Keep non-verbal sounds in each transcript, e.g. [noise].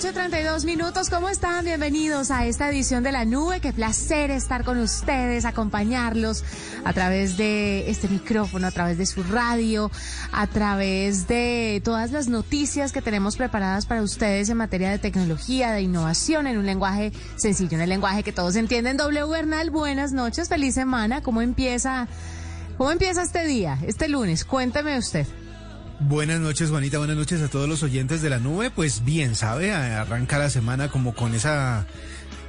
7 de la noche, 32 minutos. ¿Cómo están? Bienvenidos a esta edición de La Nube. Qué placer estar con ustedes, acompañarlos a través de este micrófono, a través de su radio, a través de todas las noticias que tenemos preparadas para ustedes en materia de tecnología, de innovación, en un lenguaje sencillo, en el lenguaje que todos entienden. W Bernal, buenas noches, feliz semana. ¿Cómo empieza, cómo empieza este día, este lunes? Cuénteme usted. Buenas noches, Juanita. Buenas noches a todos los oyentes de la nube. Pues bien, sabe, arranca la semana como con esa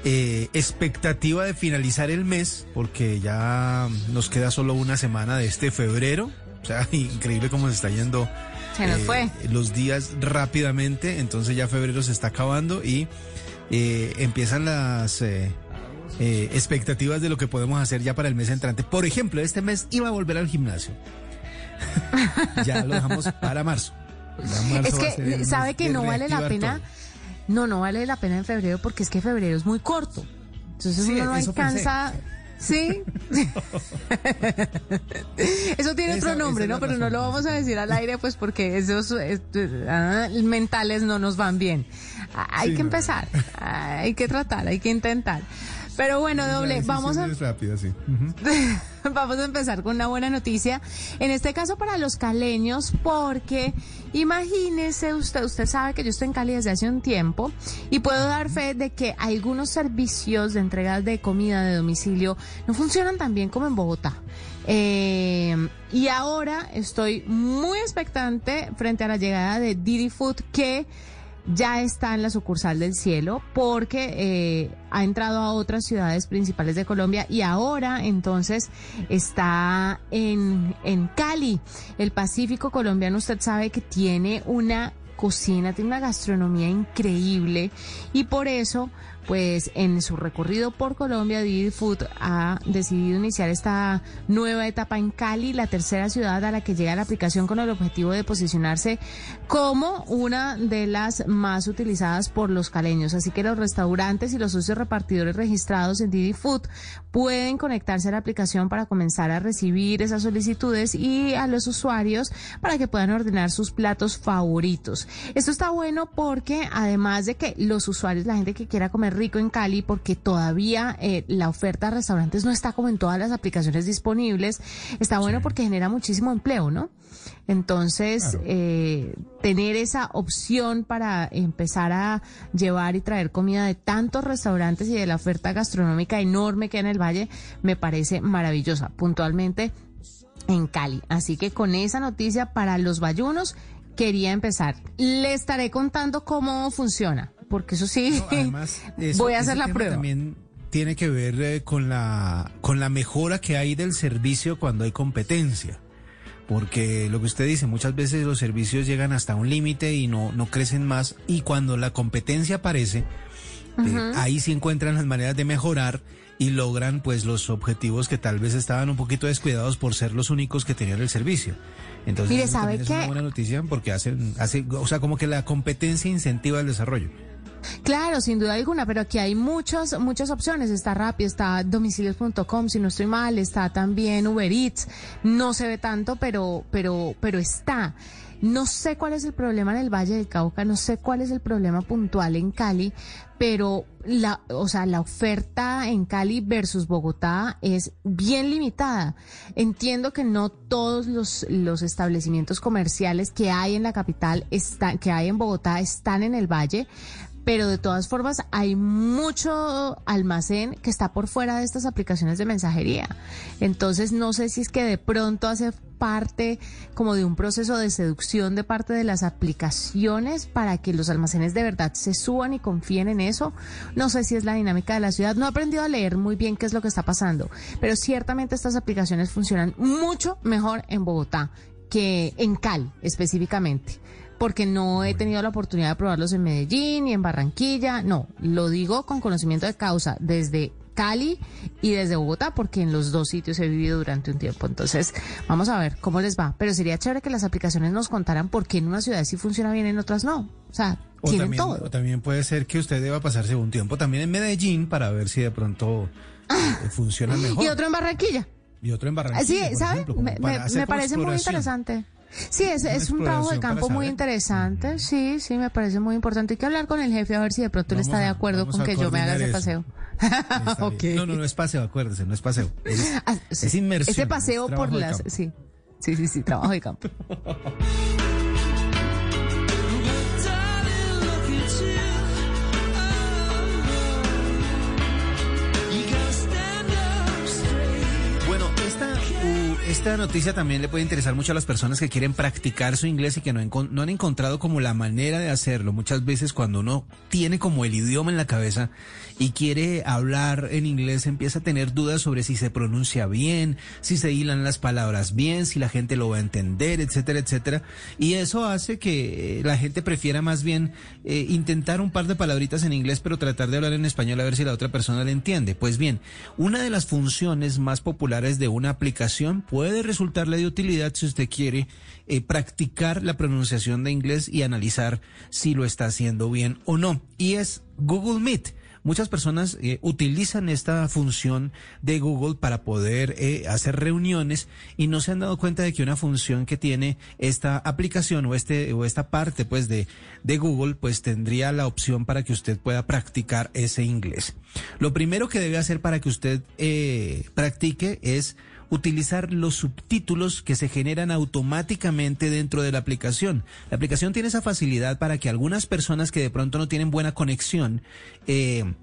eh, expectativa de finalizar el mes, porque ya nos queda solo una semana de este febrero. O sea, [laughs] increíble cómo se está yendo Se nos fue. los días rápidamente. Entonces ya febrero se está acabando y eh, empiezan las eh, eh, expectativas de lo que podemos hacer ya para el mes entrante. Por ejemplo, este mes iba a volver al gimnasio. [laughs] ya lo dejamos para marzo. Es que sabe que no vale la pena. todo. No, no vale la pena en febrero porque es que febrero es muy corto. Entonces Sí, uno no pensé. alcanza. Sí. [laughs] eso tiene Esa- otro nombre, ¿no? Pero no lo vamos a decir al aire, pues porque esos ah, mentales no nos van bien. Ah, Hay Sí, que empezar, hay que tratar, hay que intentar. Pero bueno, doble, vamos a, rápida, sí. [laughs] Ujú. [laughs] Vamos a empezar con una buena noticia. En este caso para los caleños, porque imagínese usted, usted sabe que yo estoy en Cali desde hace un tiempo y puedo dar fe de que algunos servicios de entregas de comida de domicilio no funcionan tan bien como en Bogotá. Eh, y ahora estoy muy expectante frente a la llegada de Didi Food que ya está en la sucursal del cielo porque eh, ha entrado a otras ciudades principales de Colombia y ahora entonces está en, en Cali. El Pacífico colombiano usted sabe que tiene una cocina, tiene una gastronomía increíble y por eso pues en su recorrido por Colombia, Didi Food ha decidido iniciar esta nueva etapa en Cali, la tercera ciudad a la que llega la aplicación con el objetivo de posicionarse como una de las más utilizadas por los caleños. Así que los restaurantes y los socios repartidores registrados en Didi Food pueden conectarse a la aplicación para comenzar a recibir esas solicitudes y a los usuarios para que puedan ordenar sus platos favoritos. Esto está bueno porque además de que los usuarios, la gente que quiera comer rico en Cali, porque todavía eh, la oferta de restaurantes no está como en todas las aplicaciones disponibles, está bueno porque genera muchísimo empleo, ¿no? Entonces, eh, tener esa opción para empezar a llevar y traer comida de tantos restaurantes y de la oferta gastronómica enorme que hay en el Valle, me parece maravillosa, puntualmente en Cali. Así que con esa noticia para los bayunos, quería empezar. Le estaré contando cómo funciona, porque eso sí, No, además, [laughs] eso- voy a hacer la prueba. También tiene que ver eh, con la con la mejora que hay del servicio cuando hay competencia. Porque lo que usted dice, muchas veces los servicios llegan hasta un límite y no, no crecen más. Y cuando la competencia aparece, eh, ahí sí encuentran las maneras de mejorar y logran pues los objetivos que tal vez estaban un poquito descuidados por ser los únicos que tenían el servicio. Entonces, Mire, ¿sabe es una buena noticia porque hacen, hace, o sea, como que la competencia incentiva el desarrollo. Claro, sin duda alguna, pero aquí hay muchas, muchas opciones. Está Rappi, está domicilios.com, si no estoy mal, está también Uber Eats. No se ve tanto, pero, pero, pero está. No sé cuál es el problema en el Valle del Cauca, no sé cuál es el problema puntual en Cali, pero la, o sea, la oferta en Cali versus Bogotá es bien limitada. Entiendo que no todos los, los establecimientos comerciales que hay en la capital están, que hay en Bogotá están en el Valle, pero de todas formas hay mucho almacén que está por fuera de estas aplicaciones de mensajería. Entonces no sé si es que de pronto hace parte como de un proceso de seducción de parte de las aplicaciones para que los almacenes de verdad se suban y confíen en eso. No sé si es la dinámica de la ciudad. No he aprendido a leer muy bien qué es lo que está pasando, pero ciertamente estas aplicaciones funcionan mucho mejor en Bogotá que en Cali específicamente porque no he tenido la oportunidad de probarlos en Medellín y en Barranquilla. No, lo digo con conocimiento de causa desde Cali y desde Bogotá, porque en los dos sitios he vivido durante un tiempo. Entonces, vamos a ver cómo les va. Pero sería chévere que las aplicaciones nos contaran por qué en unas ciudades sí funciona bien, en otras no. O sea, O tienen también, todo. o también puede ser que usted deba pasarse un tiempo también en Medellín para ver si de pronto eh, funciona [laughs] mejor. Y otro en Barranquilla. Y otro en Ah, Barranquilla. Sí, ¿sabe? ejemplo, Me, parece muy interesante. Sí, es, un trabajo de campo muy interesante. Sí, sí, me parece muy importante. Hay que hablar con el jefe a ver si de pronto él está de acuerdo con que yo me haga ese paseo. Está [laughs] bien. Ok. No, no, no es paseo, acuérdese, no es paseo. Es, [laughs] Ah, sí. es inmersión. Ese paseo es por las... Sí, sí, sí, sí, trabajo de campo. [laughs] esta noticia también le puede interesar mucho a las personas que quieren practicar su inglés y que no, no han encontrado como la manera de hacerlo. Muchas veces cuando uno tiene como el idioma en la cabeza y quiere hablar en inglés, empieza a tener dudas sobre si se pronuncia bien, si se hilan las palabras bien, si la gente lo va a entender, etcétera, etcétera. Y eso hace que eh, la gente prefiera más bien eh, intentar un par de palabritas en inglés, pero tratar de hablar en español a ver si la otra persona le entiende. Pues bien, una de las funciones más populares de una aplicación puede resultarle de utilidad si usted quiere eh, practicar la pronunciación de inglés y analizar si lo está haciendo bien o no. Y es Google Meet. Muchas personas eh, utilizan esta función de Google para poder eh, hacer reuniones y no se han dado cuenta de que una función que tiene esta aplicación o este o esta parte pues de de Google pues tendría la opción para que usted pueda practicar ese inglés. Lo primero que debe hacer para que usted eh, practique es utilizar los subtítulos que se generan automáticamente dentro de la aplicación. La aplicación tiene esa facilidad para que algunas personas que de pronto no tienen buena conexión eh,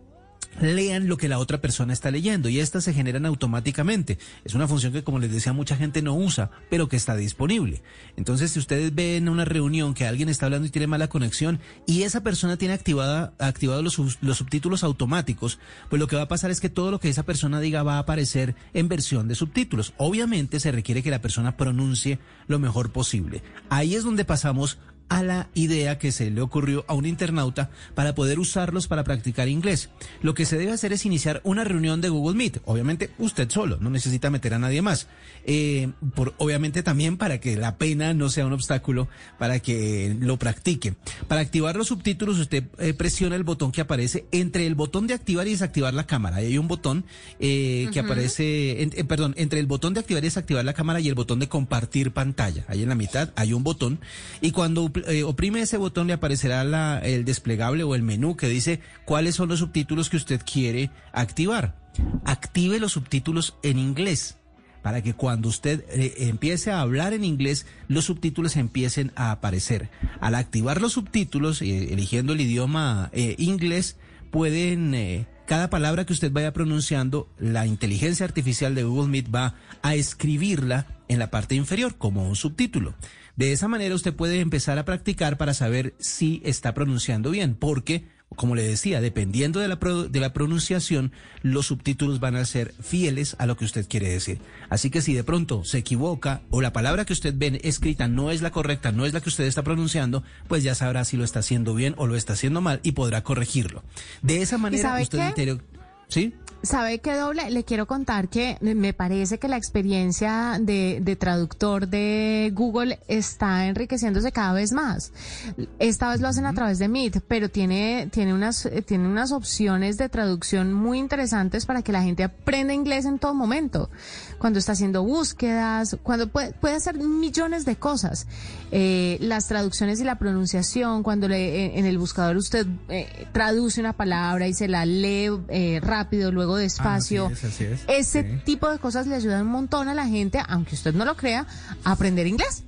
lean lo que la otra persona está leyendo y estas se generan automáticamente. Es una función que, como les decía, mucha gente no usa, pero que está disponible. Entonces, si ustedes ven en una reunión que alguien está hablando y tiene mala conexión y esa persona tiene activada, activados los, los subtítulos automáticos, pues lo que va a pasar es que todo lo que esa persona diga va a aparecer en versión de subtítulos. Obviamente se requiere que la persona pronuncie lo mejor posible. Ahí es donde pasamos a la idea que se le ocurrió a un internauta para poder usarlos para practicar inglés. Lo que se debe hacer es iniciar una reunión de Google Meet. Obviamente usted solo, no necesita meter a nadie más. Eh, por, obviamente también para que la pena no sea un obstáculo para que lo practique. Para activar los subtítulos usted eh, presiona el botón que aparece entre el botón de activar y desactivar la cámara. Ahí hay un botón eh, que aparece, en- perdón, entre el botón de activar y desactivar la cámara y el botón de compartir pantalla. Ahí en la mitad hay un botón y cuando eh, oprime ese botón le aparecerá el desplegable o el menú que dice cuáles son los subtítulos que usted quiere activar. Active los subtítulos en inglés para que cuando usted eh, empiece a hablar en inglés, los subtítulos empiecen a aparecer. Al activar los subtítulos, eh, eligiendo el idioma inglés, pueden, cada palabra que usted vaya pronunciando, la inteligencia artificial de Google Meet va a escribirla en la parte inferior como un subtítulo. De esa manera usted puede empezar a practicar para saber si está pronunciando bien, porque como le decía, dependiendo de la, pro- de la pronunciación, los subtítulos van a ser fieles a lo que usted quiere decir. Así que si de pronto se equivoca o la palabra que usted ve escrita no es la correcta, no es la que usted está pronunciando, pues ya sabrá si lo está haciendo bien o lo está haciendo mal y podrá corregirlo. De esa manera usted interior... ¿Sí? ¿Sabe qué doble? Le quiero contar que me parece que la experiencia de, de traductor de Google está enriqueciéndose cada vez más. Esta vez lo hacen a través de Meet, pero tiene, tiene, unas, eh, tiene unas opciones de traducción muy interesantes para que la gente aprenda inglés en todo momento. Cuando está haciendo búsquedas, cuando puede, puede hacer millones de cosas. Eh, las traducciones y la pronunciación, cuando le, en el buscador usted eh, traduce una palabra y se la lee eh, rápido, luego despacio. Ah, así es, así es. Ese Sí. tipo de cosas le ayudan un montón a la gente, aunque usted no lo crea, a aprender inglés.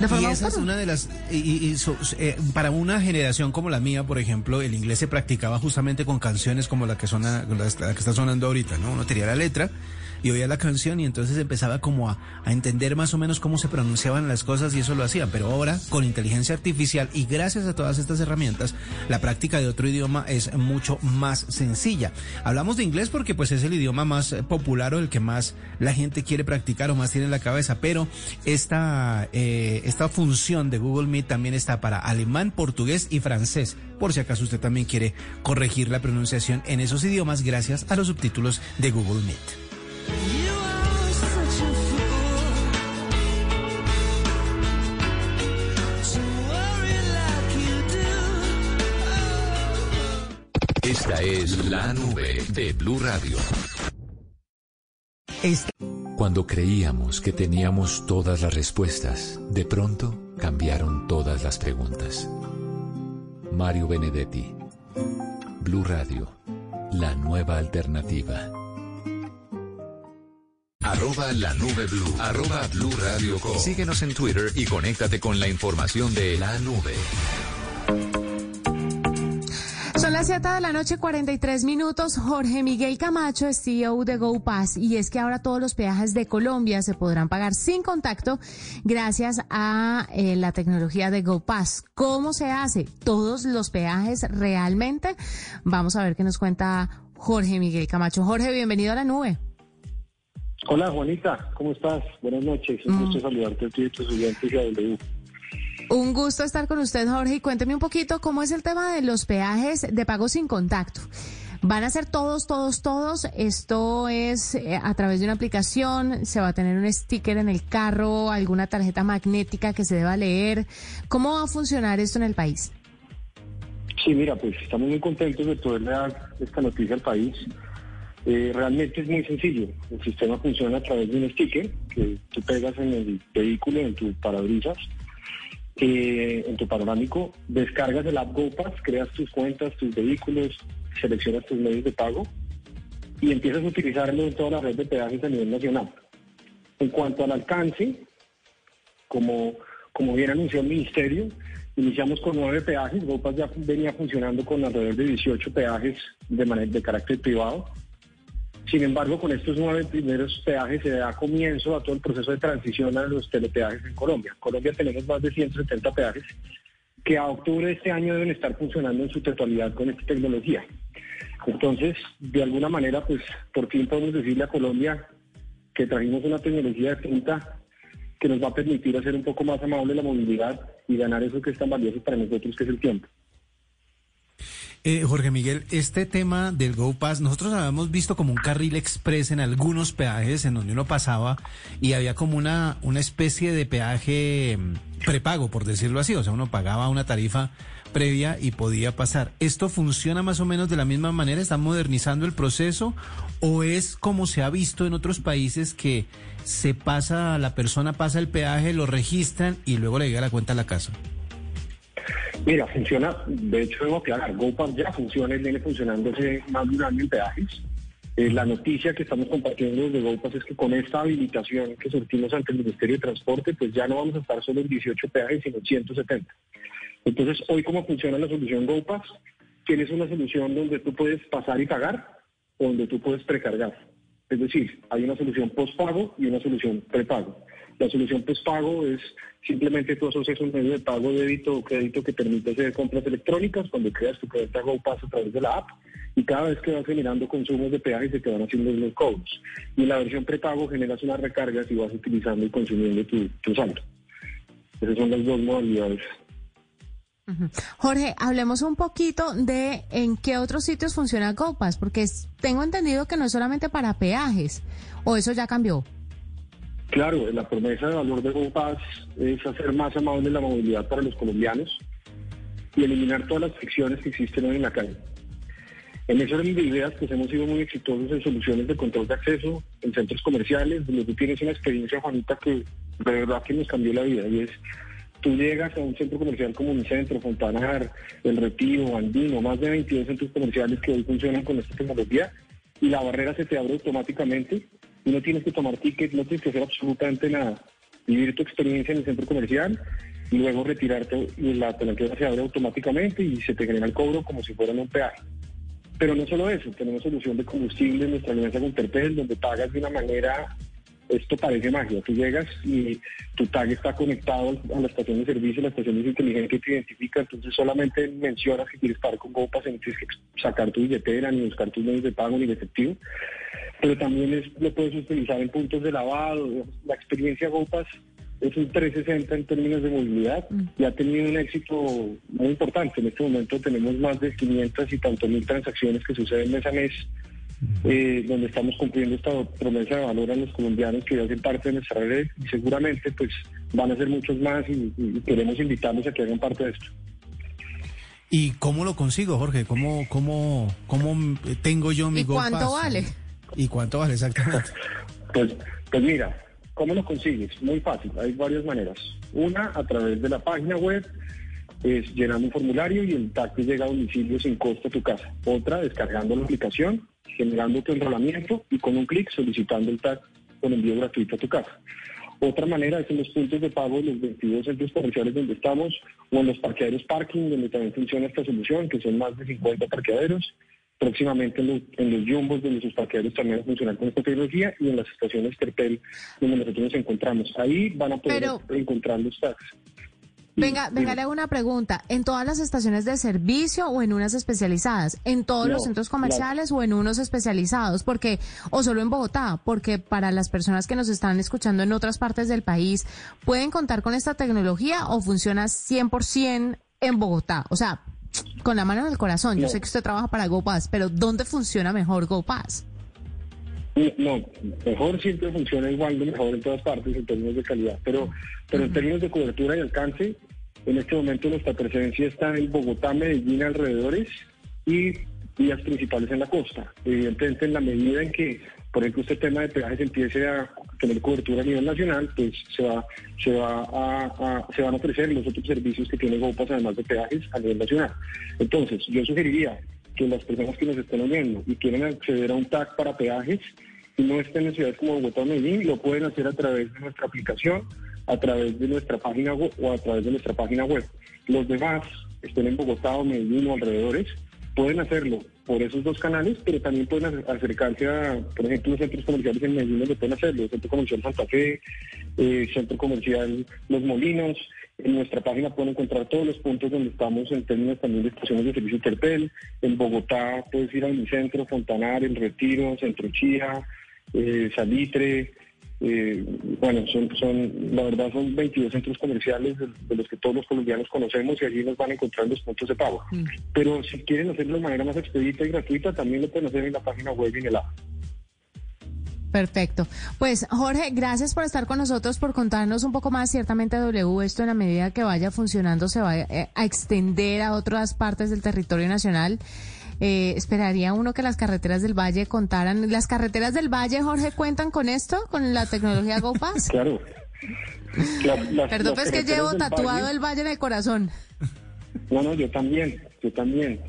De Y esa es una de las, y, y- y so- eh, para una generación como la mía, por ejemplo, el inglés se practicaba justamente con canciones como la que suena, la, la que está sonando ahorita, ¿no? Uno tenía la letra y oía la canción y entonces empezaba como a, entender más o menos cómo se pronunciaban las cosas y eso lo hacían. Pero ahora, con inteligencia artificial y gracias a todas estas herramientas, la práctica de otro idioma es mucho más sencilla. Hablamos de inglés porque pues es el idioma más eh, popular o el que más la gente quiere practicar o más tiene en la cabeza, pero esta, eh, esta función de Google Meet también está para alemán, portugués y francés, por si acaso usted también quiere corregir la pronunciación en esos idiomas gracias a los subtítulos de Google Meet. You are such a fool to worry like you do. Esta es la nube de Blue Radio. Esta- Cuando creíamos que teníamos todas las respuestas, de pronto cambiaron todas las preguntas. Mario Benedetti, Blue Radio, la nueva alternativa. Arroba la nube blue. Arroba blue radio com. Síguenos en Twitter y conéctate con la información de la nube. Son las 7 de la noche, 43 minutos. Jorge Miguel Camacho CEO de GoPass y es que ahora todos los peajes de Colombia se podrán pagar sin contacto gracias a eh, la tecnología de GoPass. ¿Cómo se hace? ¿Todos los peajes realmente? Vamos a ver qué nos cuenta Jorge Miguel Camacho. Jorge, bienvenido a la nube. Hola Juanita, ¿cómo estás? Buenas noches, un gusto saludarte a ti y a tus oyentes y a W. Un gusto estar con usted, Jorge, y cuénteme un poquito cómo es el tema de los peajes de pago sin contacto. ¿Van a ser todos, todos, todos? ¿Esto es eh, a través de una aplicación? ¿Se va a tener un sticker en el carro? ¿Alguna tarjeta magnética que se deba leer? ¿Cómo va a funcionar esto en el país? Sí, mira, pues estamos muy contentos de poder dar esta noticia al país. Eh, realmente es muy sencillo. El sistema funciona a través de un sticker que tú pegas en el vehículo, en tu parabrisas, eh, en tu panorámico, descargas el app GoPass, creas tus cuentas, tus vehículos, seleccionas tus medios de pago y empiezas a utilizarlo en toda la red de peajes a nivel nacional. En cuanto al alcance, como, como bien anunció el Ministerio, iniciamos con nueve peajes. GoPass ya venía funcionando con alrededor de 18 peajes de, carácter privado. Sin embargo, con estos nueve primeros peajes se da comienzo a todo el proceso de transición a los telepeajes en Colombia. Colombia tenemos más de 170 peajes que a octubre de este año deben estar funcionando en su totalidad con esta tecnología. Entonces, de alguna manera, pues por fin podemos decirle a Colombia que trajimos una tecnología de punta que nos va a permitir hacer un poco más amable la movilidad y ganar eso que es tan valioso para nosotros, que es el tiempo. Eh, Jorge Miguel, este tema del Go Pass, nosotros habíamos visto como un carril express en algunos peajes en donde uno pasaba y había como una, una especie de peaje mm, prepago, por decirlo así, o sea, uno pagaba una tarifa previa y podía pasar. ¿Esto funciona más o menos de la misma manera? ¿Están modernizando el proceso? ¿O es como se ha visto en otros países que se pasa, la persona pasa el peaje, lo registran y luego le llega la cuenta a la casa? Mira, funciona, de hecho debo aclarar, GoPass ya funciona y viene funcionando hace más de un año en peajes. Eh, la noticia que estamos compartiendo desde GoPass es que con esta habilitación que surtimos ante el Ministerio de Transporte, pues ya no vamos a estar solo en 18 peajes, sino en 170. Entonces, hoy cómo funciona la solución GoPass, tienes una solución donde tú puedes pasar y pagar o donde tú puedes precargar. Es decir, hay una solución postpago y una solución prepago. La solución postpago es simplemente tú asocias un medio de pago, débito o crédito que permite hacer compras electrónicas cuando creas tu cuenta GoPass a través de la app y cada vez que vas generando consumos de peaje se te van haciendo los cobros. Y en la versión prepago generas unas recargas y vas utilizando y consumiendo tu, tu saldo. Esas son las dos modalidades. Jorge, hablemos un poquito de en qué otros sitios funciona GoPass, porque tengo entendido que no es solamente para peajes, o eso ya cambió. Claro, la promesa de valor de GoPass es hacer más amable la movilidad para los colombianos y eliminar todas las fricciones que existen hoy en la calle. En ese orden de ideas, pues hemos sido muy exitosos en soluciones de control de acceso en centros comerciales, donde tú tienes una experiencia, Juanita, que de verdad que nos cambió la vida. Y es, tú llegas a un centro comercial como un centro, Fontanar, El Retiro, Andino, más de 22 centros comerciales que hoy funcionan con esta tecnología, y la barrera se te abre automáticamente y no tienes que tomar ticket, no tienes que hacer absolutamente nada. Vivir tu experiencia en el centro comercial y luego retirarte y la pelatera se abre automáticamente y se te genera el cobro como si fuera un peaje. Pero no solo eso, tenemos solución de combustible en nuestra alianza con Terpel, donde pagas de una manera, esto parece magia. Tú llegas y tu tag está conectado a la estación de servicio, la estación es inteligente te identifica, entonces solamente mencionas que quieres pagar con GoPass, y no tienes que sacar tu billetera, ni buscar tus medios de pago, ni de efectivo. Pero también es- lo puedes utilizar en puntos de lavado. La experiencia GoPass es un 360 en términos de movilidad y ha tenido un éxito muy importante. En este momento tenemos más de 500 y tanto mil transacciones que suceden mes a mes, eh, donde estamos cumpliendo esta promesa de valor a los colombianos que hacen parte de nuestra red y seguramente pues van a ser muchos más y, y queremos invitarlos a que hagan parte de esto. ¿Y cómo lo consigo, Jorge? ¿Cómo, cómo, cómo tengo yo mi ¿Y cuánto Pass? vale? ¿Y cuánto vale exactamente? [laughs] Pues, pues mira, ¿cómo lo consigues? Muy fácil, hay varias maneras. Una, a través de la página web, es llenando un formulario y el te llega a domicilio sin costo a tu casa. Otra, descargando la aplicación, generando tu enrolamiento y con un clic solicitando el tag con envío gratuito a tu casa. Otra manera es en los puntos de pago de los 22 centros comerciales donde estamos o en los parqueaderos parking donde también funciona esta solución, que son más de 50 parqueaderos. Próximamente en los, en los jumbos donde sus parqueaderos también funcionar con esta tecnología y en las estaciones Terpel donde nosotros nos encontramos. Ahí van a poder Pero- encontrar los tags. Venga, venga, le hago una pregunta. ¿En todas las estaciones de servicio o en unas especializadas? ¿En todos No, los centros comerciales o en unos especializados? Porque, o solo en Bogotá, porque para las personas que nos están escuchando en otras partes del país, ¿pueden contar con esta tecnología o funciona 100% en Bogotá? O sea, con la mano en el corazón. Yo sé que usted trabaja para GoPass, pero ¿dónde funciona mejor GoPass? No, mejor siempre funciona igual de mejor en todas partes en términos de calidad, pero, pero en términos de cobertura y alcance, en este momento nuestra presencia está en Bogotá, Medellín, alrededores y vías principales en la costa. Evidentemente, en la medida en que, por ejemplo, este tema de peajes empiece a tener cobertura a nivel nacional, pues se va, se va a, se van a ofrecer los otros servicios que tiene GoPass además de peajes a nivel nacional. Entonces, yo sugeriría que las personas que nos estén oyendo y quieren acceder a un tag para peajes no estén en ciudades como Bogotá o Medellín, lo pueden hacer a través de nuestra aplicación, a través de nuestra página web o a través de nuestra página web. Los demás, estén en Bogotá o Medellín o alrededores, pueden hacerlo por esos dos canales, pero también pueden acer- acercarse a, por ejemplo, los centros comerciales en Medellín donde pueden hacerlo, el Centro Comercial Santa Fe, eh, Centro Comercial Los Molinos. En nuestra página pueden encontrar todos los puntos donde estamos en términos también de estaciones de servicio Terpel. En Bogotá puedes ir a Unicentro, Fontanar, El Retiro, Centro Chía, eh, Salitre, Eh, bueno, son, son, la verdad son 22 centros comerciales de, de los que todos los colombianos conocemos y allí nos van a encontrar los puntos de pago. Pero si quieren hacerlo de manera más expedita y gratuita, también lo pueden hacer en la página web y en el app. Perfecto. Pues Jorge, gracias por estar con nosotros, por contarnos un poco más. Ciertamente W, esto en la medida que vaya funcionando se va eh, a extender a otras partes del territorio nacional. Eh, esperaría uno que las carreteras del Valle contaran. ¿Las carreteras del Valle, Jorge, cuentan con esto, con la tecnología GoPass? [laughs] Claro. Perdón, pues que llevo tatuado Valle- el Valle en el corazón. No, no, yo también, yo también.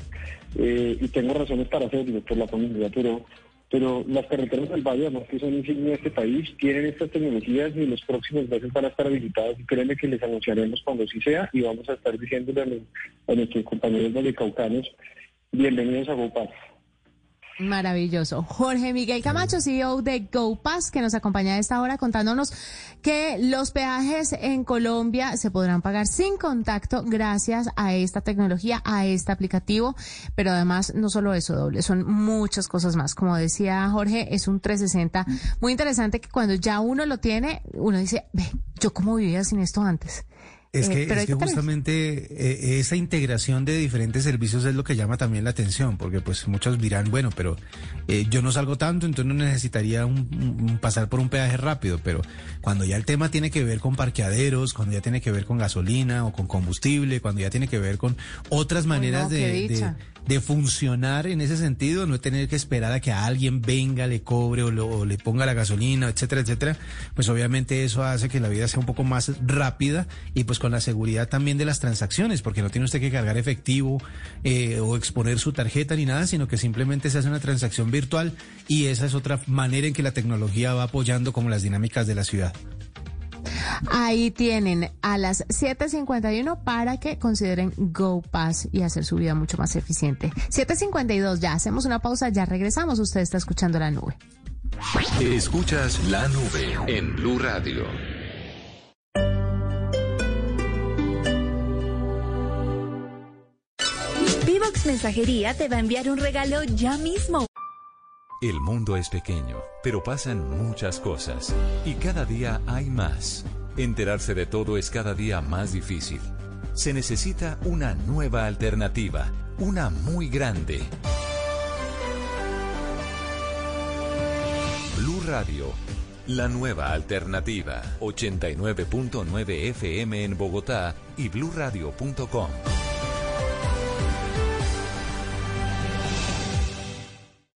Eh, y tengo razones para hacerlo por la familia, pero pero las carreteras del Valle, además que son insignia de este país, tienen estas tecnologías y los próximos meses van a estar habilitadas y créeme que les anunciaremos cuando sí sea y vamos a estar diciéndole a, los- a nuestros compañeros valecaucanos, bienvenidos a GoPass. Maravilloso. Jorge Miguel Camacho, CEO de GoPass, que nos acompaña a esta hora contándonos que los peajes en Colombia se podrán pagar sin contacto gracias a esta tecnología, a este aplicativo. Pero además, no solo eso, doble, son muchas cosas más. Como decía Jorge, es un 360 muy interesante que cuando ya uno lo tiene, uno dice, ve, yo cómo vivía sin esto antes. Es Eh, que, pero es que justamente eh, esa integración de diferentes servicios es lo que llama también la atención, porque pues muchos dirán, bueno, pero eh, yo no salgo tanto, entonces no necesitaría un- pasar por un peaje rápido, pero cuando ya el tema tiene que ver con parqueaderos, cuando ya tiene que ver con gasolina o con combustible, cuando ya tiene que ver con otras maneras no, de. De funcionar en ese sentido, no tener que esperar a que alguien venga, le cobre o, lo- le ponga la gasolina, etcétera, etcétera, pues obviamente eso hace que la vida sea un poco más rápida y pues con la seguridad también de las transacciones, porque no tiene usted que cargar efectivo eh, o exponer su tarjeta ni nada, sino que simplemente se hace una transacción virtual y esa es otra manera en que la tecnología va apoyando como las dinámicas de la ciudad. Ahí tienen a las 7.51 para que consideren GoPass y hacer su vida mucho más eficiente. 7.52, ya hacemos una pausa, ya regresamos. Usted está escuchando la nube. Escuchas la nube en Blue Radio. Vivox Mensajería te va a enviar un regalo ya mismo. El mundo es pequeño, pero pasan muchas cosas. Y cada día hay más. Enterarse de todo es cada día más difícil. Se necesita una nueva alternativa, una muy grande. Blue Radio, la nueva alternativa. 89.9 FM en Bogotá y bluradio.com.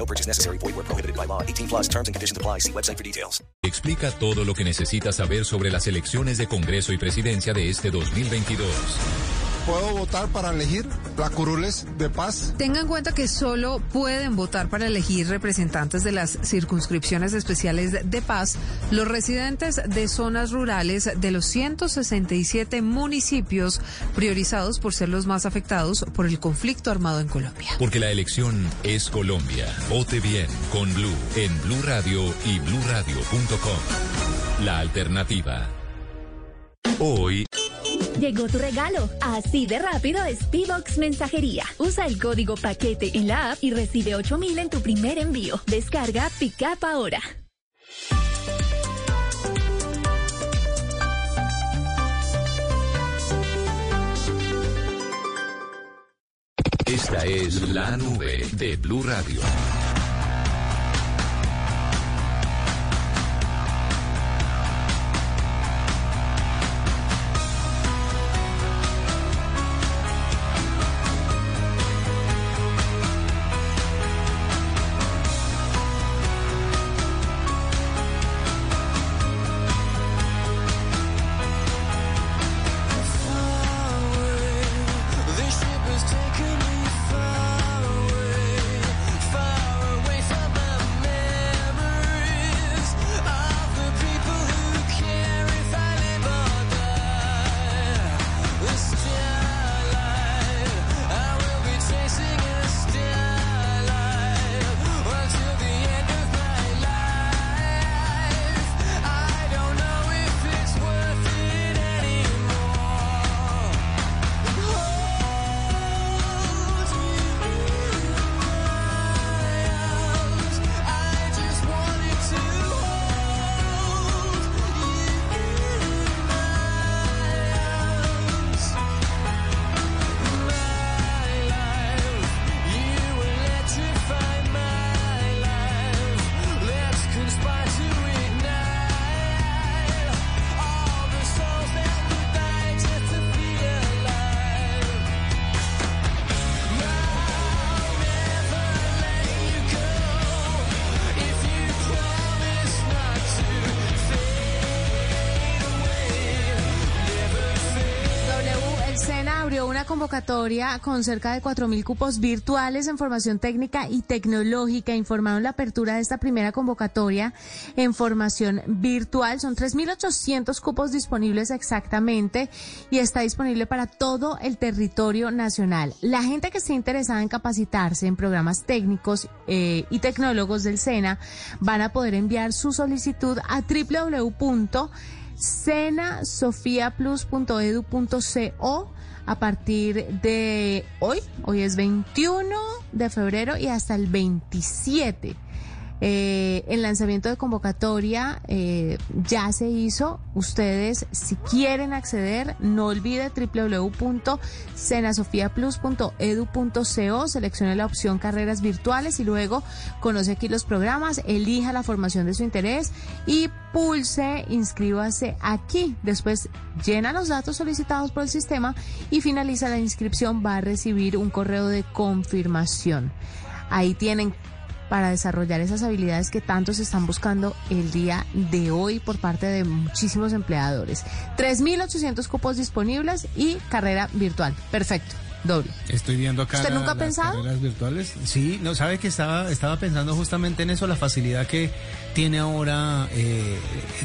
No purchase necessary. Void where prohibited by law. 18 plus terms and conditions apply. See website for details. explica todo lo que necesitas saber sobre las elecciones de Congreso y Presidencia de este 2022. ¿Puedo votar para elegir la curules de paz? Tenga en cuenta que solo pueden votar para elegir representantes de las circunscripciones especiales de paz los residentes de zonas rurales de los 167 municipios priorizados por ser los más afectados por el conflicto armado en Colombia. Porque la elección es Colombia. Vote bien con Blue en Blue Radio y bluradio.com. La alternativa. Hoy Llegó tu regalo. Así de rápido es Vivox Mensajería. Usa el código paquete en la app y recibe 8000 en tu primer envío. Descarga Pickup ahora. esta es la nube de Blue Radio. Taken convocatoria con cerca de 4.000 cupos virtuales en formación técnica y tecnológica. Informaron la apertura de esta primera convocatoria en formación virtual. Son 3.800 cupos disponibles exactamente y está disponible para todo el territorio nacional. La gente que esté interesada en capacitarse en programas técnicos eh, y tecnólogos del SENA van a poder enviar su solicitud a www cenasofiaplus.edu.co a partir de hoy, hoy es 21 de febrero y hasta el 27 eh, el lanzamiento de convocatoria eh, ya se hizo. Ustedes, si quieren acceder, no olvide www.cenasofiaplus.edu.co, seleccione la opción carreras virtuales y luego conoce aquí los programas, elija la formación de su interés y pulse, inscríbase aquí. Después llena los datos solicitados por el sistema y finaliza la inscripción. Va a recibir un correo de confirmación. Ahí tienen para desarrollar esas habilidades que tanto se están buscando el día de hoy por parte de muchísimos empleadores. 3.800 cupos disponibles y carrera virtual. Perfecto. Doble. Estoy viendo acá. ¿Usted nunca ha pensado? carreras virtuales. Sí, no, sabe que estaba, estaba pensando justamente en eso, la facilidad que tiene ahora, eh,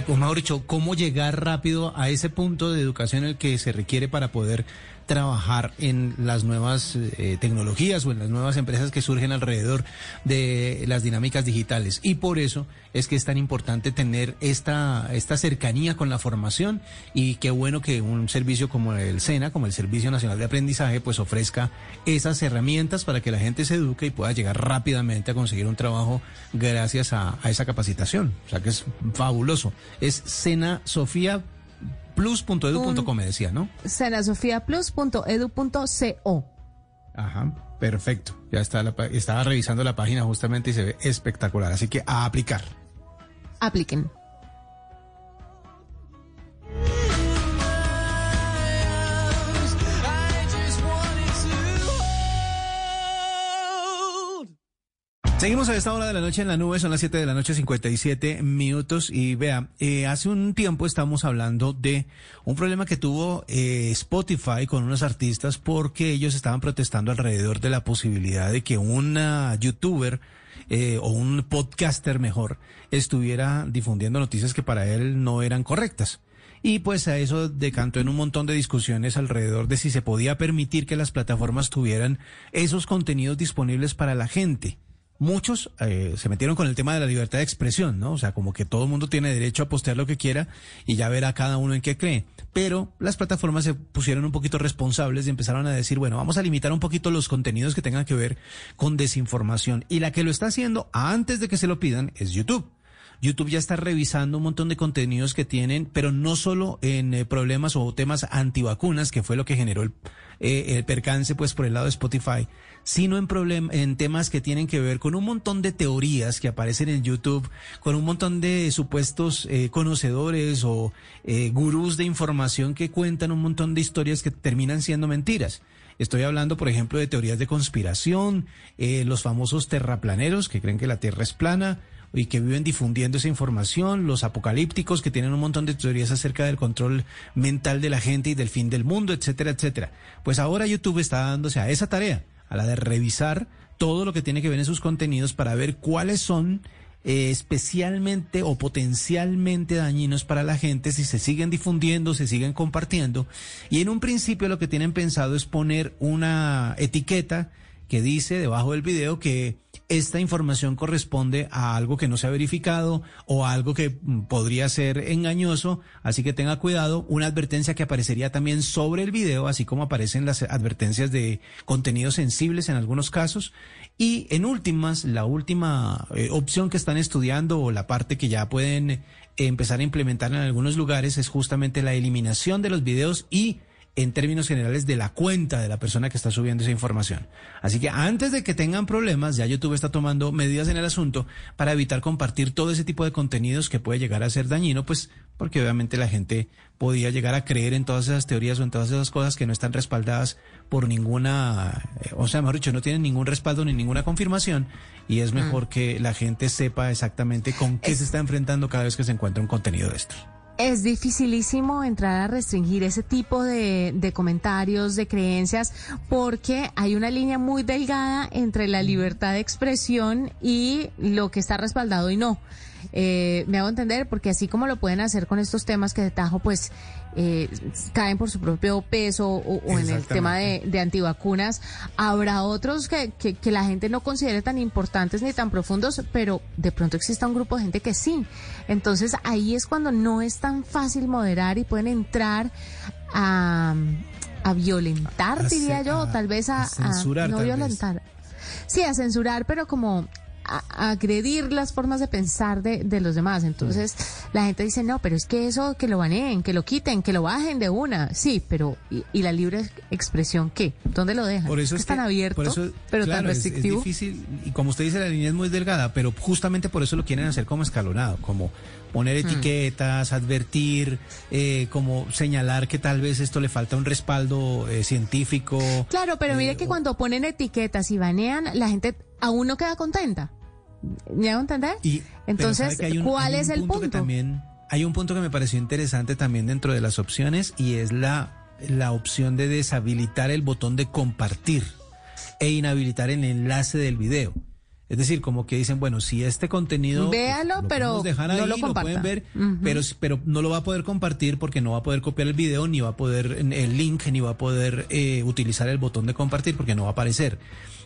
o mejor dicho, cómo llegar rápido a ese punto de educación en el que se requiere para poder trabajar en las nuevas eh, tecnologías o en las nuevas empresas que surgen alrededor de las dinámicas digitales. Y por eso es que es tan importante tener esta, esta cercanía con la formación y qué bueno que un servicio como el SENA, como el Servicio Nacional de Aprendizaje, pues ofrezca esas herramientas para que la gente se eduque y pueda llegar rápidamente a conseguir un trabajo gracias a, a esa capacitación. O sea que es fabuloso. Es cenasofiaplus.edu.com, me decía, ¿no? cenasofiaplus.edu.co. Ajá, perfecto. Ya está la pa- estaba revisando la página justamente y se ve espectacular. Así que a aplicar. Apliquen. Seguimos a esta hora de la noche en la nube, son las 7 de la noche, 57 minutos. Y vea, eh, hace un tiempo estamos hablando de un problema que tuvo eh, Spotify con unos artistas porque ellos estaban protestando alrededor de la posibilidad de que una youtuber eh, o un podcaster mejor estuviera difundiendo noticias que para él no eran correctas. Y pues a eso decantó en un montón de discusiones alrededor de si se podía permitir que las plataformas tuvieran esos contenidos disponibles para la gente. Muchos eh, se metieron con el tema de la libertad de expresión, ¿no? O sea, como que todo el mundo tiene derecho a postear lo que quiera y ya verá cada uno en qué cree. Pero las plataformas se pusieron un poquito responsables y empezaron a decir, bueno, vamos a limitar un poquito los contenidos que tengan que ver con desinformación. Y la que lo está haciendo antes de que se lo pidan es YouTube. YouTube ya está revisando un montón de contenidos que tienen, pero no solo en eh, problemas o temas antivacunas, que fue lo que generó el, eh, el percance pues por el lado de Spotify, sino en, en temas que tienen que ver con un montón de teorías que aparecen en YouTube, con un montón de supuestos eh, conocedores o eh, gurús de información que cuentan un montón de historias que terminan siendo mentiras. Estoy hablando, por ejemplo, de teorías de conspiración, los famosos terraplaneros que creen que la Tierra es plana, y que viven difundiendo esa información, los apocalípticos que tienen un montón de teorías acerca del control mental de la gente y del fin del mundo, etcétera, etcétera. Pues ahora YouTube está dándose a esa tarea, a la de revisar todo lo que tiene que ver en sus contenidos para ver cuáles son eh, especialmente o potencialmente dañinos para la gente si se siguen difundiendo, se siguen compartiendo. Y en un principio lo que tienen pensado es poner una etiqueta que dice debajo del video que esta información corresponde a algo que no se ha verificado o a algo que mm, podría ser engañoso, así que tenga cuidado, una advertencia que aparecería también sobre el video, así como aparecen las advertencias de contenidos sensibles en algunos casos. Y en últimas, la última eh, opción que están estudiando o la parte que ya pueden eh, empezar a implementar en algunos lugares es justamente la eliminación de los videos y en términos generales de la cuenta de la persona que está subiendo esa información. Así que antes de que tengan problemas, ya YouTube está tomando medidas en el asunto para evitar compartir todo ese tipo de contenidos que puede llegar a ser dañino, pues porque obviamente la gente podía llegar a creer en todas esas teorías o en todas esas cosas que no están respaldadas por ninguna, eh, o sea, mejor dicho, no tienen ningún respaldo ni ninguna confirmación y es mejor que la gente sepa exactamente con qué se está enfrentando cada vez que se encuentra un contenido de estos. Es dificilísimo entrar a restringir ese tipo de, de comentarios, de creencias, porque hay una línea muy delgada entre la libertad de expresión y lo que está respaldado y no. Eh, me hago entender porque así como lo pueden hacer con estos temas que de tajo pues eh, caen por su propio peso o, o en el tema de, de antivacunas, habrá otros que, que, que la gente no considere tan importantes ni tan profundos, pero de pronto exista un grupo de gente que sí. Entonces ahí es cuando no es tan fácil moderar y pueden entrar a, a violentar, A diría yo, a- tal vez a, censurar, no vez. violentar. Sí, a censurar, pero como a, agredir las formas de pensar de, de los demás. Entonces, la gente dice, no, pero es que eso, que lo baneen, que lo quiten, que lo bajen de una. Sí, pero ¿y, y la libre expresión qué? ¿Dónde lo dejan? Por eso es, tan que- abierto, por eso, pero tan claro, es- restrictivo. Es, difícil, y como usted dice, la línea es muy delgada, pero justamente por eso lo quieren hacer como escalonado, como poner Hmm. etiquetas, advertir, eh, como señalar que tal vez esto le falta un respaldo eh, científico. Claro, pero mire Eh, que cuando ponen etiquetas y banean, la gente aún no queda contenta. ¿Me hago entender? Y, Entonces, un- ¿cuál es el punto? también, hay un punto que me pareció interesante también dentro de las opciones y es la, la opción de deshabilitar el botón de compartir e inhabilitar el enlace del video. Es decir, como que dicen, bueno, si este contenido... pues, Véalo, lo pero dejar no ahí, lo comparta. pueden ver, pero, pero no lo va a poder compartir porque no va a poder copiar el video, ni va a poder el link, ni va a poder eh, utilizar el botón de compartir porque no va a aparecer.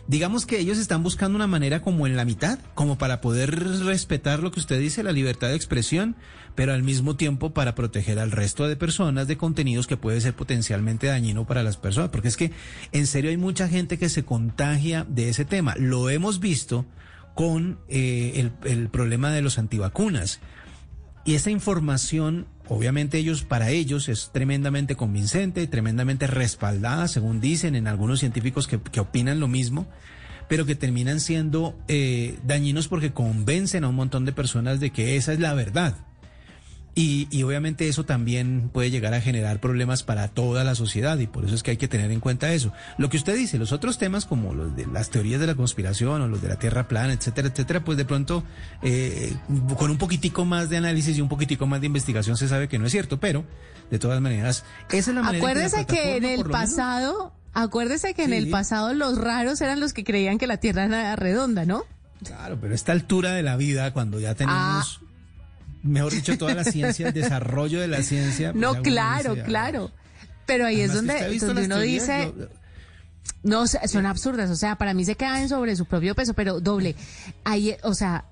Digamos que ellos están buscando una manera como en la mitad, como para poder respetar lo que usted dice, la libertad de expresión, pero al mismo tiempo para proteger al resto de personas de contenidos que puede ser potencialmente dañino para las personas. Porque es que en serio hay mucha gente que se contagia de ese tema. Lo hemos visto con eh, el, el problema de los antivacunas. Y esa información, obviamente ellos, para ellos es tremendamente convincente, tremendamente respaldada, según dicen en algunos científicos que, que opinan lo mismo, pero que terminan siendo eh, dañinos porque convencen a un montón de personas de que esa es la verdad. Y, y obviamente eso también puede llegar a generar problemas para toda la sociedad y por eso es que hay que tener en cuenta eso. Lo que usted dice, los otros temas como los de las teorías de la conspiración o los de la Tierra plana, etcétera, etcétera, pues de pronto eh, con un poquitico más de análisis y un poquitico más de investigación se sabe que no es cierto, pero de todas maneras, esa es la manera Acuérdese que en el menos- pasado, acuérdese que en el pasado los raros eran los que creían que la Tierra era redonda, ¿no? Claro, pero a esta altura de la vida, cuando ya tenemos, mejor dicho, toda la ciencia, el desarrollo de la ciencia. pues No, claro, dice, ah, claro. Pero ahí es donde, donde uno teorías, dice, yo- no, son absurdas, o sea, para mí se caen sobre su propio peso, pero doble. Ahí, o sea,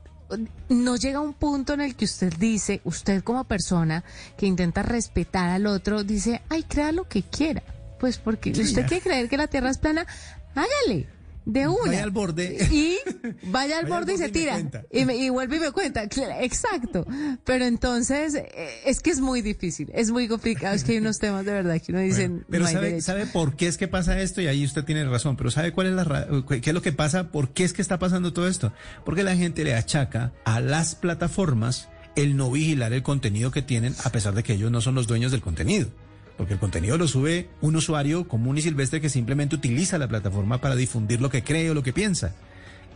no llega un punto en el que usted dice, usted como persona que intenta respetar al otro, dice, ay, crea lo que quiera. Pues porque Sí, usted ya. quiere creer que la Tierra es plana, hágale. De una. Vaya al borde. Y vaya al Vaya al borde y se y tira. Y, me- y vuelve y me cuenta. Exacto. Pero entonces, eh, es que es muy difícil. Es muy complicado. Es que hay unos temas de verdad que uno dice. Bueno, pero no sabe, sabe por qué es que pasa esto y ahí usted tiene razón, pero sabe cuál es la ra- qué es lo que pasa, por qué es que está pasando todo esto, porque la gente le achaca a las plataformas el no vigilar el contenido que tienen a pesar de que ellos no son los dueños del contenido. Porque el contenido lo sube un usuario común y silvestre que simplemente utiliza la plataforma para difundir lo que cree o lo que piensa.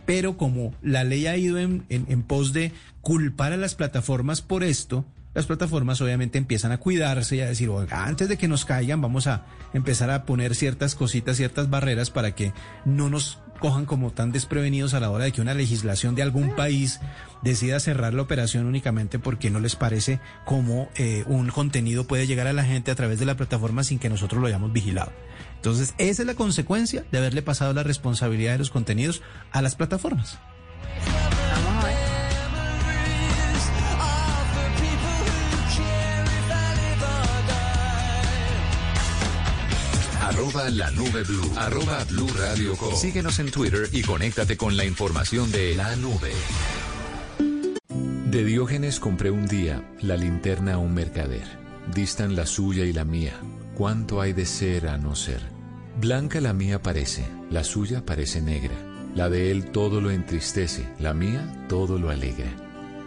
Pero como la ley ha ido en, en- en pos de culpar a las plataformas por esto, las plataformas obviamente empiezan a cuidarse y a decir, "Oiga, antes de que nos caigan, vamos a empezar a poner ciertas cositas, ciertas barreras para que no nos cojan como tan desprevenidos a la hora de que una legislación de algún país decida cerrar la operación únicamente porque no les parece cómo eh, un contenido puede llegar a la gente a través de la plataforma sin que nosotros lo hayamos vigilado. Entonces, esa es la consecuencia de haberle pasado la responsabilidad de los contenidos a las plataformas. Arroba la nube blue. Arroba blue radio com. Síguenos en Twitter y conéctate con la información de la nube. De Diógenes compré un día la linterna a un mercader. Distan la suya y la mía. ¿Cuánto hay de ser a no ser? Blanca la mía parece, la suya parece negra. La de él todo lo entristece, la mía todo lo alegra.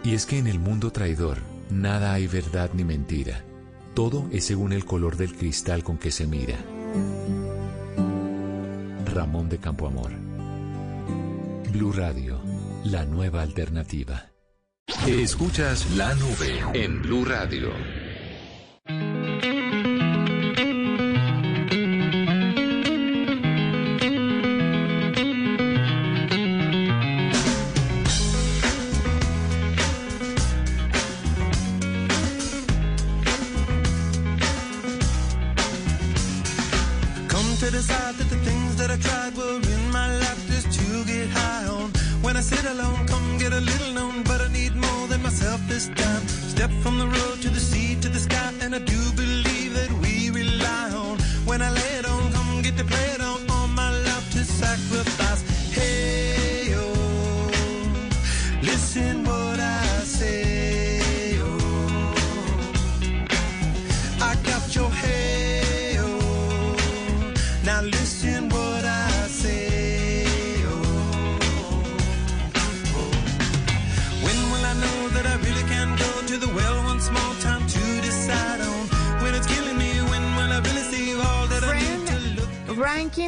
Y es que en el mundo traidor nada hay verdad ni mentira. Todo es según el color del cristal con que se mira. Ramón de Campoamor. Blue Radio, la nueva alternativa. Escuchas la nube en Blue Radio. Myself this time. Step from the road to the sea to the sky, and I do believe that we rely on. When I lay it on, come get to play it on,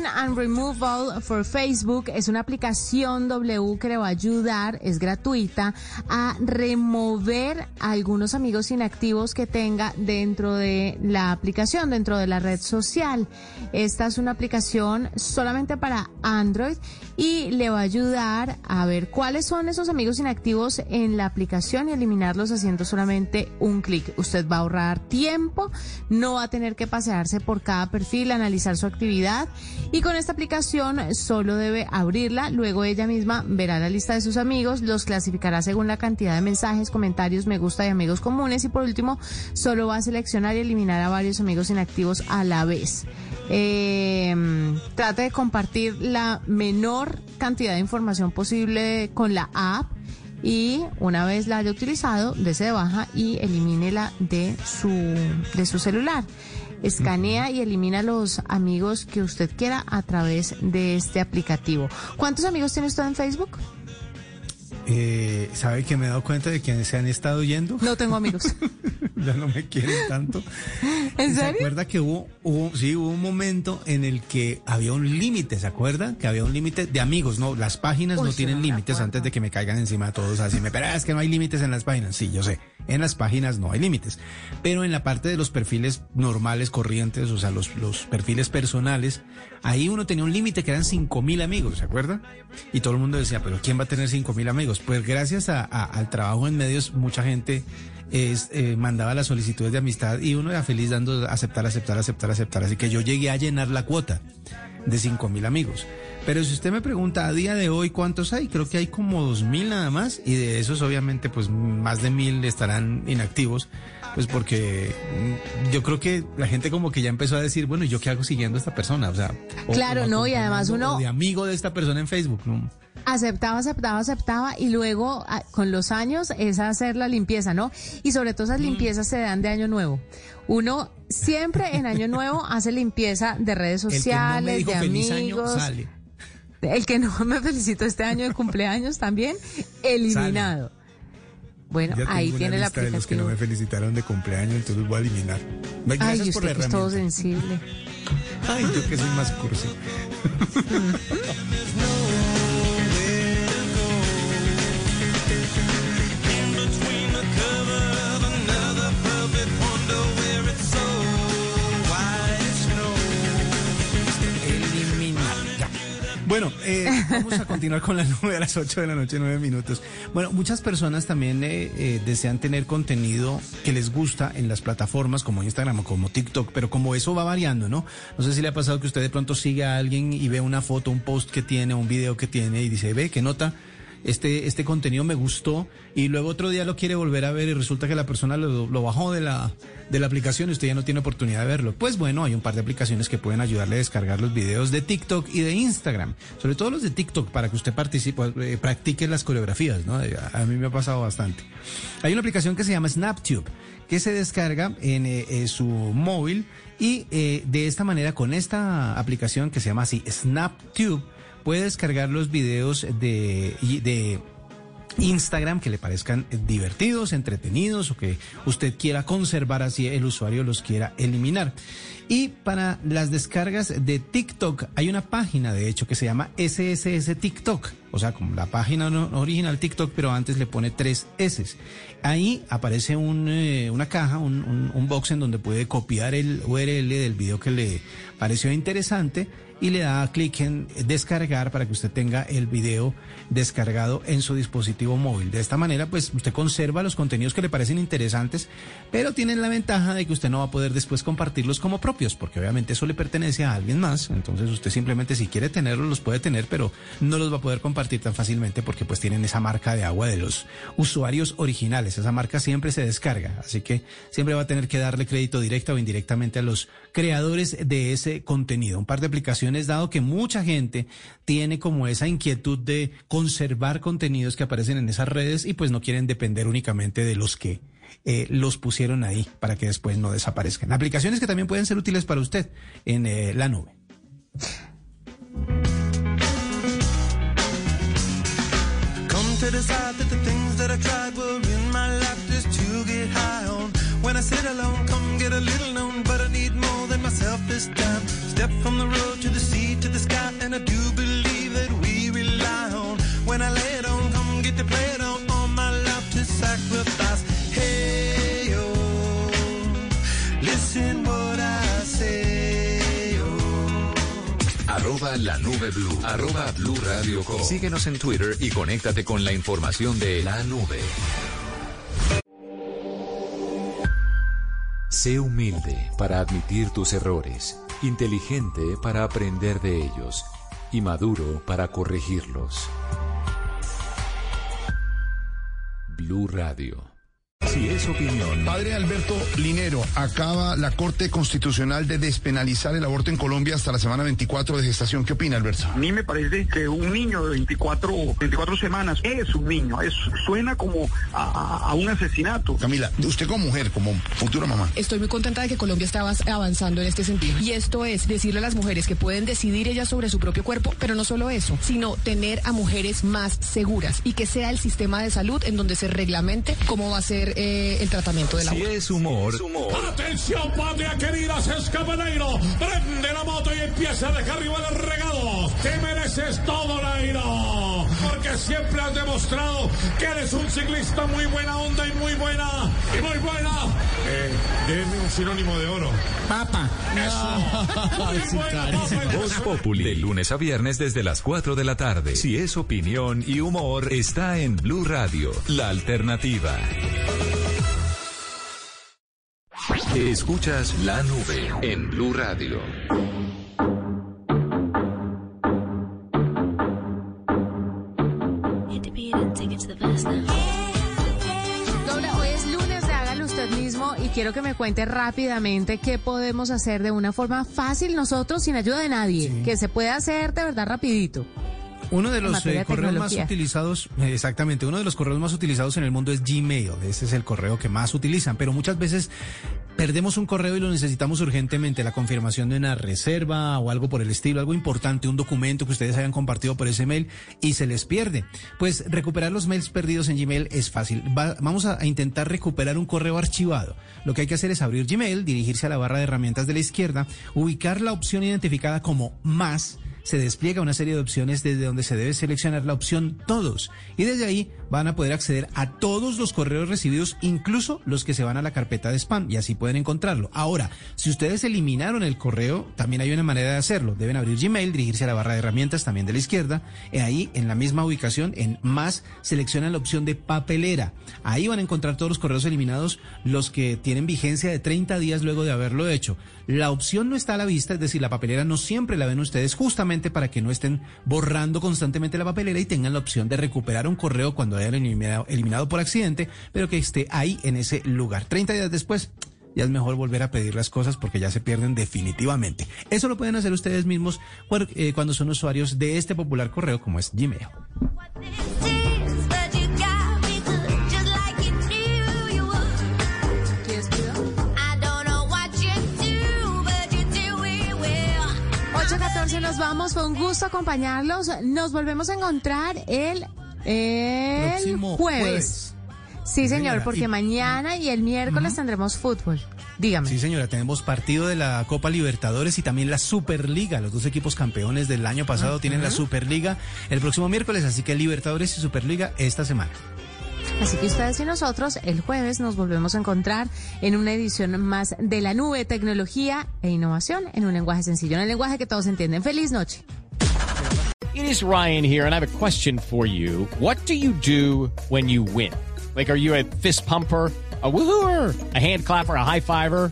And Removal for Facebook es una aplicación W que le va a ayudar, es gratuita, a remover algunos amigos inactivos que tenga dentro de la aplicación, dentro de la red social. Esta es una aplicación solamente para Android y le va a ayudar a ver cuáles son esos amigos inactivos en la aplicación y eliminarlos haciendo solamente un clic. Usted va a ahorrar tiempo, no va a tener que pasearse por cada perfil, analizar su actividad y con esta aplicación solo debe abrirla, luego ella misma verá la lista de sus amigos, los clasificará según la cantidad de mensajes, comentarios, me gusta y amigos comunes y por último solo va a seleccionar y eliminar a varios amigos inactivos a la vez. Eh, trate de compartir la menor cantidad de información posible con la app y una vez la haya utilizado, dese de baja y elimínela de su, de su celular. Escanea y elimina los amigos que usted quiera a través de este aplicativo. ¿Cuántos amigos tiene usted en Facebook? Eh, ¿Sabe que me he dado cuenta de que se han estado yendo? No tengo amigos. [laughs] ya no me quieren tanto. ¿En ¿Se serio? acuerda que hubo, hubo, sí, hubo un momento en el que había un límite, ¿se acuerda? Que había un límite de amigos, ¿no? Las páginas Uy, no tienen no límites antes de que me caigan encima todos así. Me pero es que no hay límites en las páginas. Sí, yo sé. En las páginas no hay límites. Pero en la parte de los perfiles normales, corrientes, o sea, los, los perfiles personales, ahí uno tenía un límite que eran cinco mil amigos, ¿se acuerda? Y todo el mundo decía, pero ¿quién va a tener cinco mil amigos? Pues gracias al trabajo en medios, mucha gente es, eh, mandaba las solicitudes de amistad y uno era feliz dando aceptar, aceptar, aceptar, aceptar. Así que yo llegué a llenar la cuota de cinco mil amigos. Pero si usted me pregunta a día de hoy cuántos hay, creo que hay como mil nada más y de esos obviamente pues más de mil estarán inactivos, pues porque mm, yo creo que la gente como que ya empezó a decir, bueno, ¿y yo qué hago siguiendo a esta persona? O sea, o- Claro, no, y además uno- de amigo de esta persona en Facebook, ¿no? Aceptaba, aceptaba, aceptaba y luego a- con los años es hacer la limpieza, ¿no? Y sobre todo Mm. esas limpiezas se dan de año nuevo. Uno siempre en año nuevo [laughs] hace limpieza de redes El que no me sociales, dijo de amigos. año sale. El que no me felicitó este año de cumpleaños también, eliminado. Bueno, Ya ahí tiene la lista de los que no me felicitaron de cumpleaños, entonces voy a eliminar. Ay, Gracias y por usted la que es todo sensible. Ay, yo que soy más cursi. [laughs] Bueno, eh, vamos a continuar con la [laughs] nube a las 8 de la noche, 9 minutos. Bueno, muchas personas también eh, eh, desean tener contenido que les gusta en las plataformas como Instagram o como TikTok, pero como eso va variando, ¿no? No sé si le ha pasado que usted de pronto sigue a alguien y ve una foto, un post que tiene, un video que tiene y dice, ve, qué nota. Este, este contenido me gustó y luego otro día lo quiere volver a ver y resulta que la persona lo, bajó de la, de la aplicación y usted ya no tiene oportunidad de verlo. Pues bueno, hay un par de aplicaciones que pueden ayudarle a descargar los videos de TikTok y de Instagram, sobre todo los de TikTok para que usted participe, eh, practique las coreografías, ¿no? Eh, A, mí me ha pasado bastante. Hay una aplicación que se llama SnapTube que se descarga en eh, su móvil y de esta manera con esta aplicación que se llama así SnapTube puede descargar los videos de, de Instagram que le parezcan divertidos, entretenidos o que usted quiera conservar así el usuario los quiera eliminar. Y para las descargas de TikTok hay una página de hecho que se llama SSS TikTok, o sea, como la página original TikTok, pero antes le pone tres S. Ahí aparece eh, una caja, un, un- un box en donde puede copiar el URL del video que le pareció interesante y le da clic en descargar para que usted tenga el video descargado en su dispositivo móvil. De esta manera, pues usted conserva los contenidos que le parecen interesantes, pero tienen la ventaja de que usted no va a poder después compartirlos como propios, porque obviamente eso le pertenece a alguien más. Entonces usted simplemente si quiere tenerlos, los puede tener, pero no los va a poder compartir tan fácilmente porque pues tienen esa marca de agua de los usuarios originales. Esa marca siempre se descarga, así que siempre va a tener que darle crédito directo o indirectamente a los creadores de ese contenido. Un par de aplicaciones, dado que mucha gente tiene como esa inquietud de conservar contenidos que aparecen en esas redes y pues no quieren depender únicamente de los que eh, los pusieron ahí para que después no desaparezcan. Aplicaciones que también pueden ser útiles para usted en eh, la nube. To decide that the things that I tried my life just to get high on. When I sit alone, this time. Step from the road to the sea to the sky, and I do believe that we rely on. When I lay it on, come get to play it on, all my life to sacrifice. Hey, yo, listen what I say, Arroba la nube blue. Arroba blue radio com. Síguenos en Twitter y conéctate con la información de la nube. Sé humilde para admitir tus errores, inteligente para aprender de ellos y maduro para corregirlos. Blue Radio. Si es opinión. Padre Alberto Linero, acaba la Corte Constitucional de despenalizar el aborto en Colombia hasta la semana 24 de gestación. ¿Qué opina, Alberto? A mí me parece que un niño de 24, 24 semanas es un niño, es, suena como a, a un asesinato. Camila, usted como mujer, como futura mamá. Estoy muy contenta de que Colombia está avas- avanzando en este sentido. Y esto es decirle a las mujeres que pueden decidir ellas sobre su propio cuerpo, pero no solo eso, sino tener a mujeres más seguras y que sea el sistema de salud en donde se reglamente cómo va a ser eh, el tratamiento del Si aborto. es humor. Atención, patria querida, Escapaneiro. Prende la moto y empieza a dejar arriba el regado. Te mereces todo, Nairo. Porque siempre has demostrado que eres un ciclista muy buena onda y muy buena. Y muy buena. Eh, denme un sinónimo de oro. Papa. Eso. [laughs] Voz Populi. De lunes a viernes desde las 4 de la tarde. Si es opinión y humor, está en Blue Radio, la alternativa. Escuchas la nube en Blue Radio. Quiero que me cuente rápidamente qué podemos hacer de una forma fácil nosotros sin ayuda de nadie, que se puede hacer de verdad rapidito. Uno de los eh, de correos más utilizados, eh, exactamente, uno de los correos más utilizados en el mundo es Gmail. Ese es el correo que más utilizan, pero muchas veces perdemos un correo y lo necesitamos urgentemente, la confirmación de una reserva o algo por el estilo, algo importante, un documento que ustedes hayan compartido por ese mail y se les pierde. Pues recuperar los mails perdidos en Gmail es fácil. Va- vamos a intentar recuperar un correo archivado. Lo que hay que hacer es abrir Gmail, dirigirse a la barra de herramientas de la izquierda, ubicar la opción identificada como más se despliega una serie de opciones desde donde se debe seleccionar la opción todos y desde ahí van a poder acceder a todos los correos recibidos, incluso los que se van a la carpeta de spam y así pueden encontrarlo. Ahora, si ustedes eliminaron el correo, también hay una manera de hacerlo. Deben abrir Gmail, dirigirse a la barra de herramientas también de la izquierda, y ahí en la misma ubicación, en más, seleccionan la opción de papelera. Ahí van a encontrar todos los correos eliminados, los que tienen vigencia de 30 días luego de haberlo hecho. La opción no está a la vista, es decir, la papelera no siempre la ven ustedes justamente para que no estén borrando constantemente la papelera y tengan la opción de recuperar un correo cuando hayan eliminado, eliminado por accidente, pero que esté ahí en ese lugar. 30 días después, ya es mejor volver a pedir las cosas porque ya se pierden definitivamente. Eso lo pueden hacer ustedes mismos eh, cuando son usuarios de este popular correo como es Gmail. Vamos, fue un gusto acompañarlos. Nos volvemos a encontrar el, el Próximo jueves. jueves. Sí, señor, señora. porque Y- mañana y el miércoles tendremos fútbol. Dígame. Sí, señora, tenemos partido de la Copa Libertadores y también la Superliga. Los dos equipos campeones del año pasado tienen la Superliga el próximo miércoles, así que Libertadores y Superliga esta semana. Así que ustedes y nosotros el jueves nos volvemos a encontrar en una edición más de la nube, tecnología e innovación en un lenguaje sencillo, en el lenguaje que todos entienden. Feliz noche. It is Ryan here, and I have a question for you. What do you do when you win? Like, are you a fist pumper? A woohooer, a hand clapper, a high fiver.